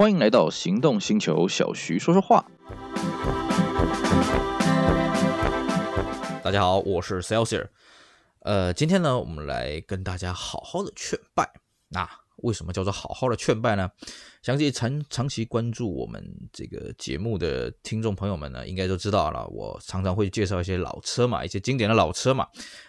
欢迎来到行动星球，小徐说说话。大家好，我是 Celsius。呃，今天呢，我们来跟大家好好的劝败。那为什么叫做好好的劝败呢？相信长长期关注我们这个节目的听众朋友们呢，应该都知道了。我常常会介绍一些老车嘛，一些经典的老车嘛。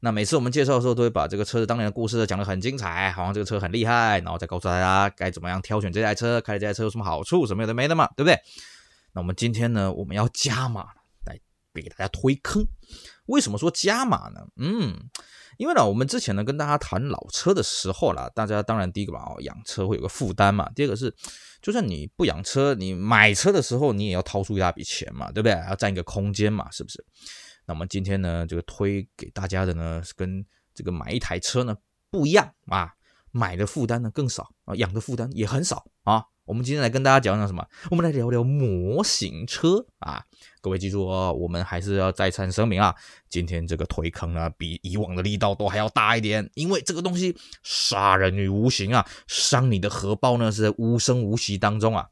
那每次我们介绍的时候，都会把这个车子当年的故事讲得很精彩，好像这个车很厉害，然后再告诉大家该怎么样挑选这台车，开这台车有什么好处，什么有的没的嘛，对不对？那我们今天呢，我们要加码来给大家推坑。为什么说加码呢？嗯。因为呢，我们之前呢跟大家谈老车的时候啦，大家当然第一个嘛，哦，养车会有个负担嘛。第二个是，就算你不养车，你买车的时候你也要掏出一大笔钱嘛，对不对？要占一个空间嘛，是不是？那么今天呢，这个推给大家的呢，是跟这个买一台车呢不一样啊，买的负担呢更少啊，养的负担也很少啊。我们今天来跟大家讲讲什么？我们来聊聊模型车啊！各位记住哦，我们还是要再三声明啊，今天这个推坑呢，比以往的力道都还要大一点，因为这个东西杀人于无形啊，伤你的荷包呢是在无声无息当中啊！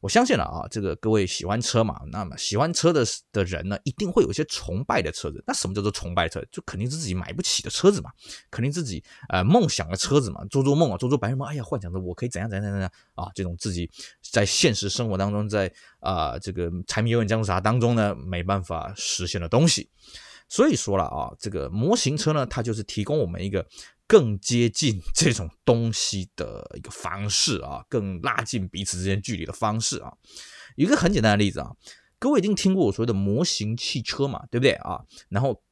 我相信了啊，这个各位喜欢车嘛，那么喜欢车的的人呢，一定会有一些崇拜的车子。那什么叫做崇拜车？就肯定是自己买不起的车子嘛，肯定自己呃梦想的车子嘛，做做梦啊，做做白日梦。哎呀，幻想着我可以怎样怎样怎样啊，这种自己在现实生活当中，在啊、这个柴米油盐酱醋茶当中呢，没办法实现的东西。所以说了啊，这个模型车呢，它就是提供我们一个。更接近这种东西的一个方式啊，更拉近彼此之间距离的方式啊。有一个很简单的例子啊，各位一定听过我说的模型汽车嘛，对不对啊？然后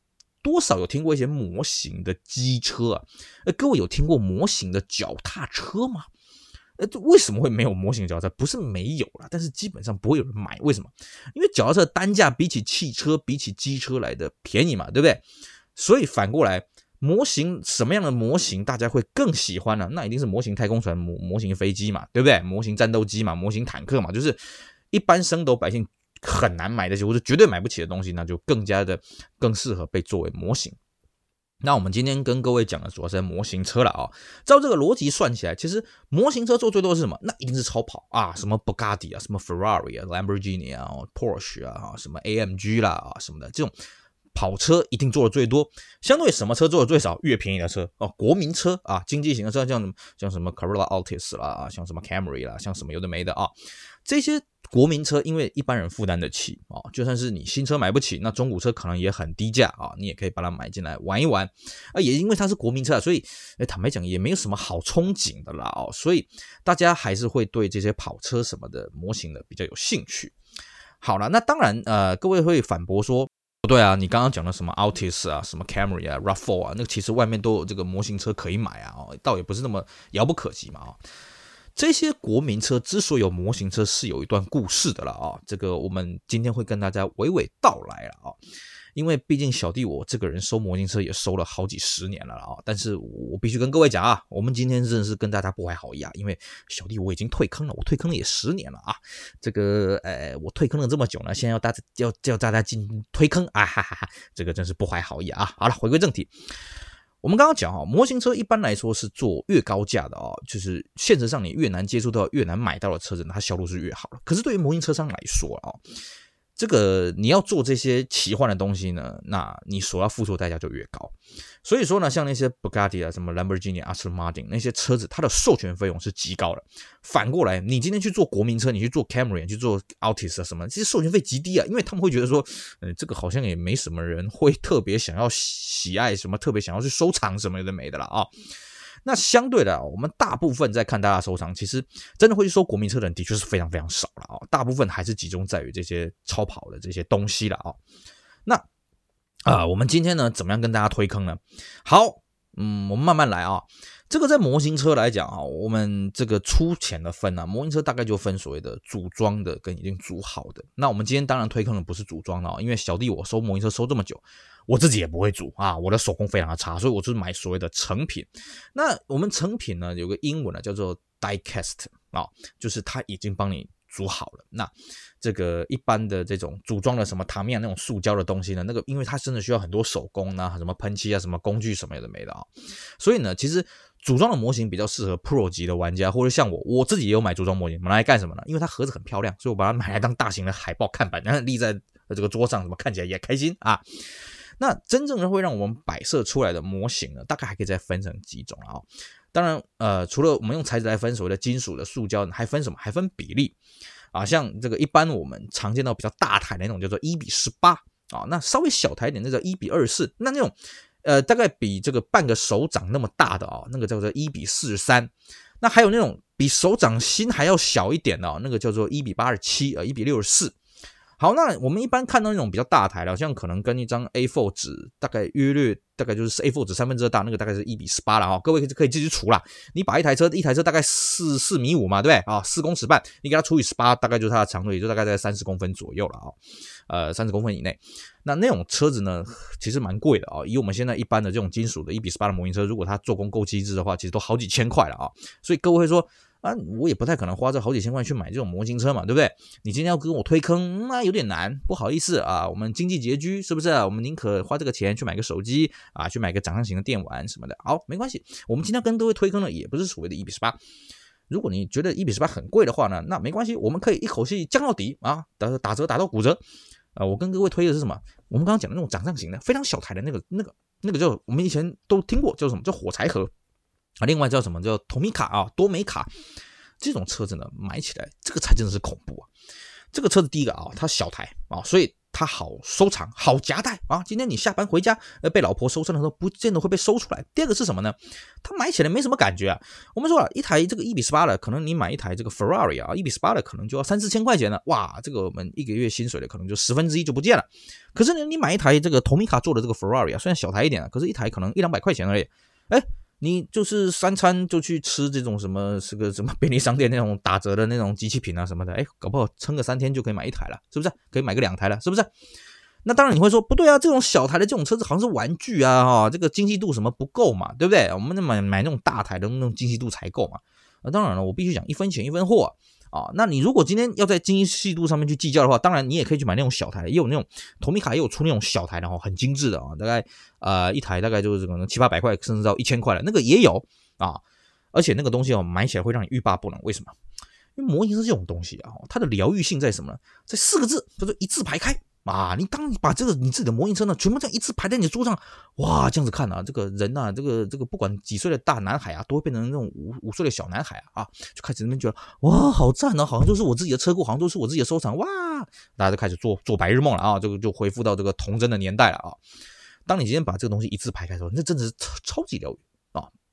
多少有听过一些模型的机车啊？呃，各位有听过模型的脚踏车吗？呃，为什么会没有模型脚踏车？不是没有啦，但是基本上不会有人买。为什么？因为脚踏车单价比起汽车、比起机车来的便宜嘛，对不对？所以反过来。模型什么样的模型大家会更喜欢呢？那一定是模型太空船、模模型飞机嘛，对不对？模型战斗机嘛，模型坦克嘛，就是一般升斗百姓很难买得起或者绝对买不起的东西，那就更加的更适合被作为模型。那我们今天跟各位讲的主要是模型车了啊。照这个逻辑算起来，其实模型车做最多是什么？那一定是超跑啊，什么布加迪啊，什么 Ferrari 啊，Lamborghini 啊，Porsche 啊，什么 AMG 啦啊什么的这种。跑车一定做的最多，相对什么车做的最少？越便宜的车哦，国民车啊，经济型的车，像什么像什么 Corolla Altis 啦，啊像什么 Camry 啦，像什么有的没的啊，这些国民车因为一般人负担得起啊，就算是你新车买不起，那中古车可能也很低价啊，你也可以把它买进来玩一玩啊。也因为它是国民车，所以坦白讲也没有什么好憧憬的啦哦，所以大家还是会对这些跑车什么的模型的比较有兴趣。好了，那当然呃，各位会反驳说。不对啊，你刚刚讲的什么 Altis 啊，什么 Camry 啊，RAV4 啊，那个其实外面都有这个模型车可以买啊，哦，倒也不是那么遥不可及嘛，啊，这些国民车之所以有模型车，是有一段故事的了啊，这个我们今天会跟大家娓娓道来了啊。因为毕竟小弟我这个人收模型车也收了好几十年了啊，但是我必须跟各位讲啊，我们今天真的是跟大家不怀好意啊，因为小弟我已经退坑了，我退坑了也十年了啊，这个呃我退坑了这么久呢，现在要大家要叫大家进推坑啊哈哈哈，这个真是不怀好意啊。好了，回归正题，我们刚刚讲啊，模型车一般来说是做越高价的啊，就是现实上你越难接触到、越难买到的车子，它销路是越好的。可是对于模型车商来说啊。这个你要做这些奇幻的东西呢，那你所要付出的代价就越高。所以说呢，像那些 Bugatti 啊、什么 Lamborghini、Aston Martin 那些车子，它的授权费用是极高的。反过来，你今天去做国民车，你去做 Camry，去做 Altis 啊什么，这些授权费极低啊，因为他们会觉得说，嗯，这个好像也没什么人会特别想要喜爱什么，特别想要去收藏什么的没的了啊。那相对的啊，我们大部分在看大家收藏，其实真的会去收国民车的人的确是非常非常少了啊。大部分还是集中在于这些超跑的这些东西了啊。那啊，我们今天呢，怎么样跟大家推坑呢？好，嗯，我们慢慢来啊。这个在模型车来讲啊，我们这个粗浅的分啊，模型车大概就分所谓的组装的跟已经组好的。那我们今天当然推坑的不是组装的啊，因为小弟我收模型车收这么久。我自己也不会组啊，我的手工非常的差，所以我就是买所谓的成品。那我们成品呢，有个英文呢叫做 die cast 啊，就是它已经帮你组好了。那这个一般的这种组装的什么塔米亚那种塑胶的东西呢，那个因为它真的需要很多手工啊，什么喷漆啊，什么工具什么的没的啊，所以呢，其实组装的模型比较适合 Pro 级的玩家，或者像我，我自己也有买组装模型，拿来干什么呢？因为它盒子很漂亮，所以我把它买来当大型的海报看板，然 后立在这个桌上，什么看起来也开心啊。那真正的会让我们摆设出来的模型呢，大概还可以再分成几种啊。当然，呃，除了我们用材质来分，所谓的金属的、塑胶，还分什么？还分比例啊。像这个一般我们常见到比较大台的那种叫做一比十八啊，那稍微小台一点那叫一比二十四。那那种呃大概比这个半个手掌那么大的啊，那个叫做一比四十三。那还有那种比手掌心还要小一点的啊，那个叫做一比八十七啊，一比六十四。好，那我们一般看到那种比较大台的，像可能跟一张 A4 纸大概约略大概就是 A4 纸三分之二大，那个大概是一比十八了哈。各位可以自己除啦。你把一台车一台车大概四四米五嘛，对不对啊？四公尺半，你给它除以十八，大概就是它的长度，也就大概在三十公分左右了啊。呃，三十公分以内。那那种车子呢，其实蛮贵的啊。以我们现在一般的这种金属的一比十八的模型车，如果它做工够机智的话，其实都好几千块了啊。所以各位会说。啊，我也不太可能花这好几千块去买这种模型车嘛，对不对？你今天要跟我推坑，那有点难，不好意思啊，我们经济拮据，是不是？我们宁可花这个钱去买个手机啊，去买个掌上型的电玩什么的。好，没关系，我们今天跟各位推坑的也不是所谓的一比十八。如果你觉得一比十八很贵的话呢，那没关系，我们可以一口气降到底啊，打打折打到骨折。啊，我跟各位推的是什么？我们刚刚讲的那种掌上型的，非常小台的那个那个那个叫我们以前都听过叫什么叫火柴盒。啊，另外叫什么叫托米卡啊，多美卡这种车子呢，买起来这个才真的是恐怖啊！这个车子第一个啊，它小台啊，所以它好收藏、好夹带啊。今天你下班回家，呃，被老婆收车的时候，不见得会被收出来。第二个是什么呢？它买起来没什么感觉啊。我们说了一台这个一比十八的，可能你买一台这个 Ferrari 啊，一比十八的可能就要三四千块钱了。哇，这个我们一个月薪水的可能就十分之一就不见了。可是呢，你买一台这个 Tomica 做的这个 Ferrari 啊，虽然小台一点啊，可是一台可能一两百块钱而已。哎。你就是三餐就去吃这种什么是个什么便利商店那种打折的那种机器品啊什么的，哎，搞不好撑个三天就可以买一台了，是不是？可以买个两台了，是不是？那当然你会说不对啊，这种小台的这种车子好像是玩具啊，哈，这个精细度什么不够嘛，对不对？我们得买买那种大台的那种精细度才够嘛。那当然了，我必须讲一分钱一分货。啊，那你如果今天要在精细度上面去计较的话，当然你也可以去买那种小台，也有那种同米卡也有出那种小台的哈，很精致的啊，大概呃一台大概就是可能七八百块，甚至到一千块了那个也有啊，而且那个东西哦买起来会让你欲罢不能，为什么？因为模型是这种东西啊，它的疗愈性在什么呢？在四个字，叫做一字排开。啊，你当你把这个你自己的模型车呢，全部这样一次排在你的桌上，哇，这样子看啊，这个人呐、这个这个不管几岁的大男孩啊，都会变成那种五五岁的小男孩啊，就开始那边觉得哇，好赞啊，好像都是我自己的车库，好像都是我自己的收藏，哇，大家就开始做做白日梦了啊，这个就恢复到这个童真的年代了啊。当你今天把这个东西一字排开的时候，那真的是超超级疗愈。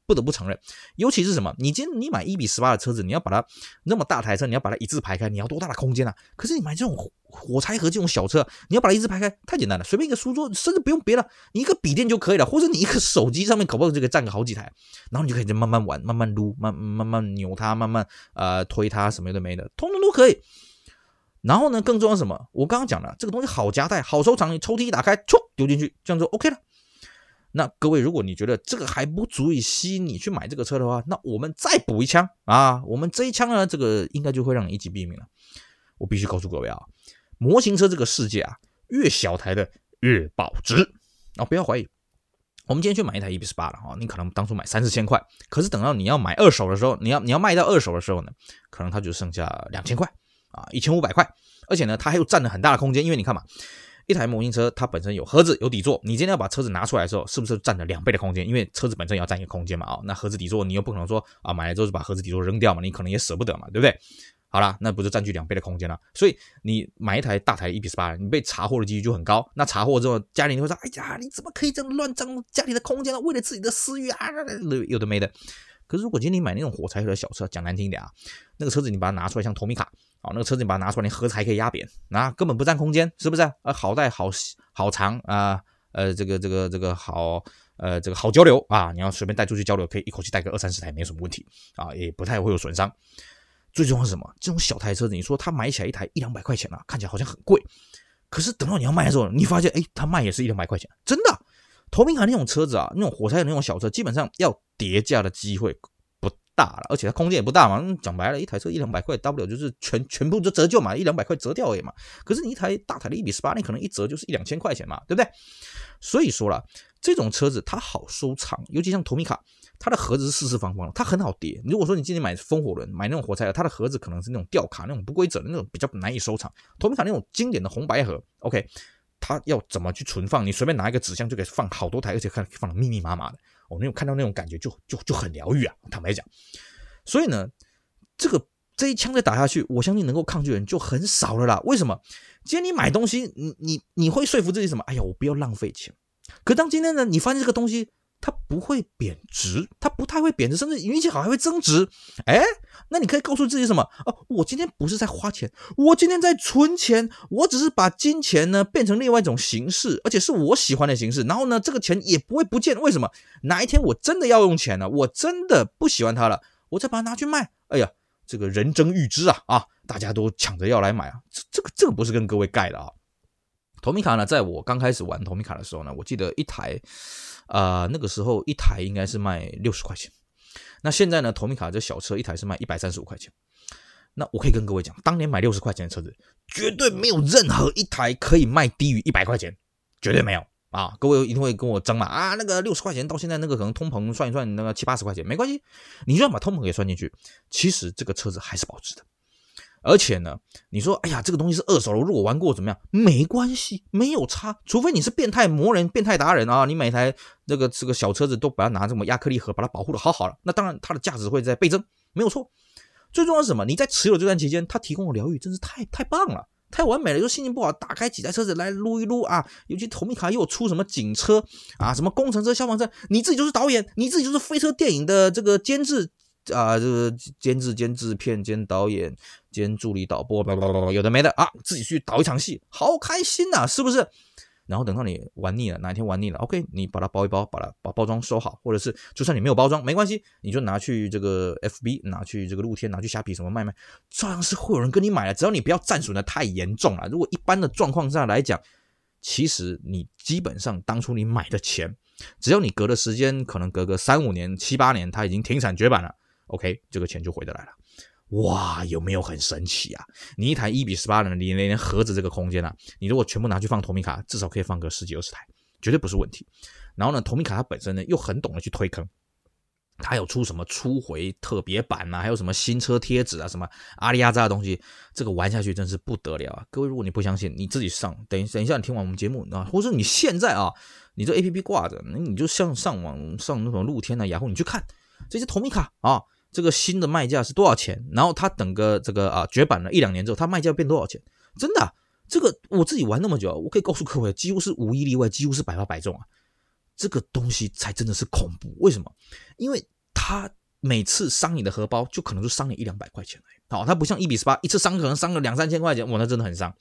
不得不承认，尤其是什么？你今天你买一比十八的车子，你要把它那么大台车，你要把它一字排开，你要多大的空间啊？可是你买这种火柴盒这种小车，你要把它一字排开，太简单了，随便一个书桌，甚至不用别的，你一个笔电就可以了，或者你一个手机上面搞不好就可以站个好几台，然后你就可以在慢慢玩，慢慢撸，慢慢慢扭它，慢慢呃推它，什么的没的，通通都可以。然后呢，更重要什么？我刚刚讲了，这个东西好夹带，好收藏，你抽屉一打开，唰丢进去，这样就 OK 了。那各位，如果你觉得这个还不足以吸引你去买这个车的话，那我们再补一枪啊！我们这一枪呢，这个应该就会让你一击毙命了。我必须告诉各位啊，模型车这个世界啊，越小台的越保值啊！不要怀疑，我们今天去买一台 E B 十八了啊，你可能当初买三四千块，可是等到你要买二手的时候，你要你要卖到二手的时候呢，可能它就剩下两千块啊，一千五百块，而且呢，它还有占了很大的空间，因为你看嘛。一台模型车，它本身有盒子有底座，你今天要把车子拿出来的时候，是不是占了两倍的空间？因为车子本身也要占一个空间嘛，啊，那盒子底座你又不可能说啊，买了之后就把盒子底座扔掉嘛，你可能也舍不得嘛，对不对？好啦，那不是占据两倍的空间了？所以你买一台大台一比十八，你被查获的几率就很高。那查获之后，家里人会说，哎呀，你怎么可以这样乱占家里的空间呢？为了自己的私欲啊，有的没的。可是如果今天你买那种火柴盒的小车，讲难听点啊，那个车子你把它拿出来像托米卡。啊，那个车子你把它拿出来，你盒子还可以压扁，那根本不占空间，是不是？呃，好带好好长啊，呃，这个这个这个好，呃，这个好交流啊，你要随便带出去交流，可以一口气带个二三十台，没什么问题啊，也不太会有损伤。最重要是什么？这种小台车子，你说它买起来一台一两百块钱啊，看起来好像很贵，可是等到你要卖的时候，你发现，哎，它卖也是一两百块钱，真的。头名卡那种车子啊，那种火柴的那种小车，基本上要叠价的机会不大了，而且它空间也不大嘛。讲白了，一台车一两百块，大不了就是全全部就折旧嘛，一两百块折掉而已嘛。可是你一台大台的一比十八，你可能一折就是一两千块钱嘛，对不对？所以说了，这种车子它好收藏，尤其像 Tomica，它的盒子是四四方方的，它很好叠。如果说你今天买风火轮，买那种火柴盒，它的盒子可能是那种吊卡，那种不规则的那种，比较难以收藏。Tomica 那种经典的红白盒，OK。它要怎么去存放？你随便拿一个纸箱就可以放好多台，而且看放的密密麻麻的。我那种看到那种感觉，就就就很疗愈啊！坦白讲，所以呢，这个这一枪再打下去，我相信能够抗拒的人就很少了啦。为什么？今天你买东西，你你你会说服自己什么？哎呀，我不要浪费钱。可当今天呢，你发现这个东西。它不会贬值，它不太会贬值，甚至运气好还会增值。哎，那你可以告诉自己什么？哦，我今天不是在花钱，我今天在存钱。我只是把金钱呢变成另外一种形式，而且是我喜欢的形式。然后呢，这个钱也不会不见。为什么？哪一天我真的要用钱了，我真的不喜欢它了，我再把它拿去卖。哎呀，这个人争欲知啊啊，大家都抢着要来买啊。这这个这个不是跟各位盖的啊。托米卡呢，在我刚开始玩托米卡的时候呢，我记得一台。啊、那个时候一台应该是卖六十块钱，那现在呢，托米卡这小车一台是卖一百三十五块钱。那我可以跟各位讲，当年买六十块钱的车子，绝对没有任何一台可以卖低于一百块钱，绝对没有啊！各位一定会跟我争嘛啊，那个六十块钱到现在那个可能通膨算一算，那个七八十块钱没关系，你就要把通膨给算进去，其实这个车子还是保值的。而且呢，你说，哎呀，这个东西是二手的，如果玩过怎么样？没关系，没有差。除非你是变态魔人、变态达人啊，你每台那个这个小车子都把它拿这么亚克力盒把它保护的好好的，那当然它的价值会在倍增，没有错。最重要是什么？你在持有这段期间，它提供的疗愈真是太太棒了，太完美了。就心情不好，打开几台车子来撸一撸啊。尤其托米卡又出什么警车啊，什么工程车、消防车，你自己就是导演，你自己就是飞车电影的这个监制。啊，这个监制、兼制片、兼导演、兼助理导播，叭叭叭，有的没的啊，自己去导一场戏，好开心呐，是不是？然后等到你玩腻了，哪一天玩腻了，OK，你把它包一包，把它把包装收好，或者是就算你没有包装，没关系，你就拿去这个 FB，拿去这个露天，拿去虾皮什么卖卖，照样是会有人跟你买的，只要你不要战损的太严重了。如果一般的状况下来讲，其实你基本上当初你买的钱，只要你隔的时间可能隔个三五年、七八年，它已经停产绝版了。OK，这个钱就回得来了，哇，有没有很神奇啊？你一台一比十八的，你连盒子这个空间啊，你如果全部拿去放投米卡，至少可以放个十几二十台，绝对不是问题。然后呢，投米卡它本身呢又很懂得去推坑，它有出什么初回特别版啊，还有什么新车贴纸啊，什么阿里阿扎的东西，这个玩下去真是不得了啊！各位，如果你不相信，你自己上，等等一下你听完我们节目啊，或者你现在啊，你这 APP 挂着，那你就像上网上那种露天啊、雅虎，你去看这些投米卡啊。这个新的卖价是多少钱？然后它等个这个啊绝版了一两年之后，它卖价变多少钱？真的，这个我自己玩那么久，我可以告诉各位，几乎是无一例外，几乎是百发百中啊。这个东西才真的是恐怖。为什么？因为它每次伤你的荷包，就可能就伤你一两百块钱。好，它不像一比十八，一次伤可能伤个两三千块钱，哇，那真的很伤。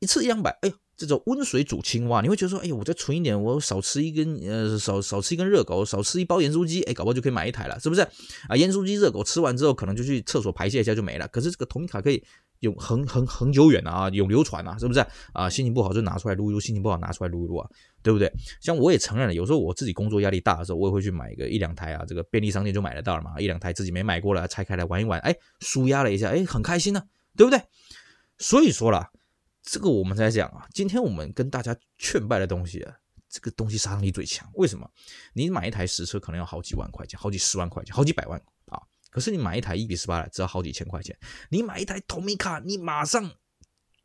一次一两百，哎呦。这种温水煮青蛙，你会觉得说，哎呦，我再存一点，我少吃一根，呃，少少吃一根热狗，少吃一包盐酥鸡，哎，搞不好就可以买一台了，是不是？啊，盐酥鸡、热狗吃完之后，可能就去厕所排泄一下就没了。可是这个托米卡可以永恒恒恒久远啊，永流传啊，是不是？啊，心情不好就拿出来撸一撸，心情不好拿出来撸一撸啊，对不对？像我也承认了，有时候我自己工作压力大的时候，我也会去买一个一两台啊，这个便利商店就买得到了嘛，一两台自己没买过了，拆开来玩一玩，哎，舒压了一下，哎，很开心呢，对不对？所以说了。这个我们在讲啊，今天我们跟大家劝败的东西啊，这个东西杀伤力最强。为什么？你买一台实车可能要好几万块钱，好几十万块钱，好几百万啊。可是你买一台一比十八的，只要好几千块钱。你买一台托米卡，你马上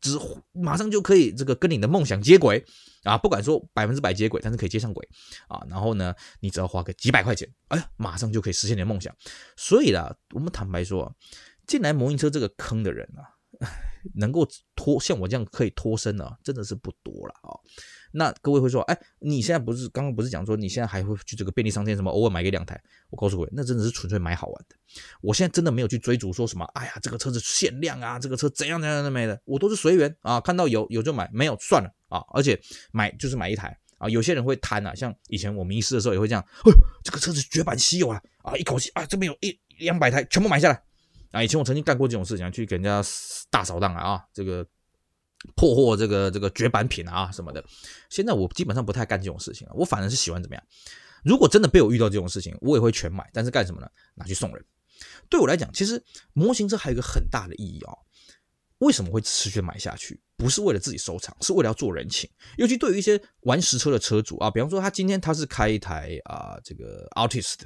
只马上就可以这个跟你的梦想接轨啊，不敢说百分之百接轨，但是可以接上轨啊。然后呢，你只要花个几百块钱，哎呀，马上就可以实现你的梦想。所以啦，我们坦白说，进来摩托车这个坑的人啊。能够脱像我这样可以脱身的，真的是不多了啊。那各位会说，哎，你现在不是刚刚不是讲说你现在还会去这个便利商店什么偶尔买个两台？我告诉各位，那真的是纯粹买好玩的。我现在真的没有去追逐说什么，哎呀，这个车子限量啊，这个车怎样怎样怎么的，我都是随缘啊，看到有有就买，没有算了啊。而且买就是买一台啊。有些人会贪啊，像以前我迷失的时候也会这样，哎，这个车子绝版稀有啊啊，一口气啊这边有一两百台全部买下来。啊，以前我曾经干过这种事情，去给人家大扫荡啊，这个破获这个这个绝版品啊什么的。现在我基本上不太干这种事情了，我反而是喜欢怎么样？如果真的被我遇到这种事情，我也会全买，但是干什么呢？拿去送人对我来讲，其实模型车还有一个很大的意义、哦。为什么会持续买下去？不是为了自己收藏，是为了要做人情。尤其对于一些玩实车的车主啊，比方说他今天他是开一台啊这个 Artist，，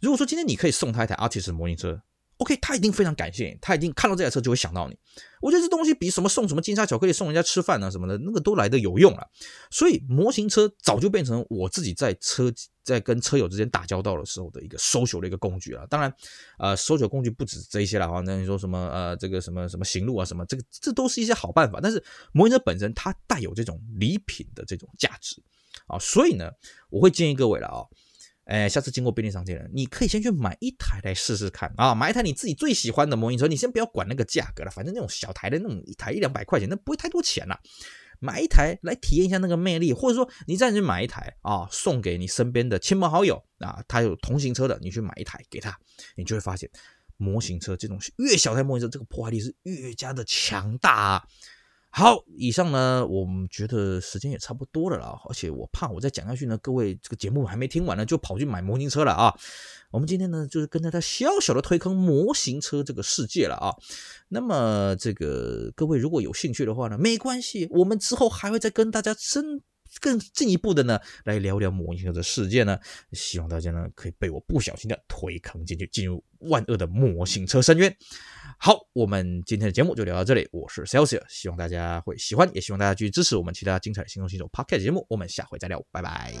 如果说今天你可以送他一台 Artist 模型车。OK，他一定非常感谢你，他一定看到这台车就会想到你。我觉得这东西比什么送什么金沙巧克力送人家吃饭啊什么的，那个都来得有用了。所以模型车早就变成我自己在车在跟车友之间打交道的时候的一个 social 的一个工具了。当然，呃，social 工具不止这一些了哈。那你说什么呃这个什么什么行路啊什么，这个这都是一些好办法。但是模型车本身它带有这种礼品的这种价值啊，所以呢，我会建议各位了啊。哎，下次经过便利商店了，你可以先去买一台来试试看啊！买一台你自己最喜欢的模型车，你先不要管那个价格了，反正那种小台的那种一台一两百块钱，那不会太多钱了。买一台来体验一下那个魅力，或者说你再去买一台啊，送给你身边的亲朋好友啊，他有同型车的，你去买一台给他，你就会发现模型车这种越小台模型车，这个破坏力是越加的强大啊。好，以上呢，我们觉得时间也差不多了啦，而且我怕我再讲下去呢，各位这个节目还没听完呢，就跑去买模型车了啊。我们今天呢，就是跟大家小小的推坑模型车这个世界了啊。那么这个各位如果有兴趣的话呢，没关系，我们之后还会再跟大家深更进一步的呢来聊聊模型车的世界呢。希望大家呢可以被我不小心的推坑进去，进入万恶的模型车深渊。好，我们今天的节目就聊到这里。我是 Celsius，希望大家会喜欢，也希望大家继续支持我们其他精彩的新动新手 Podcast 节目。我们下回再聊，拜拜。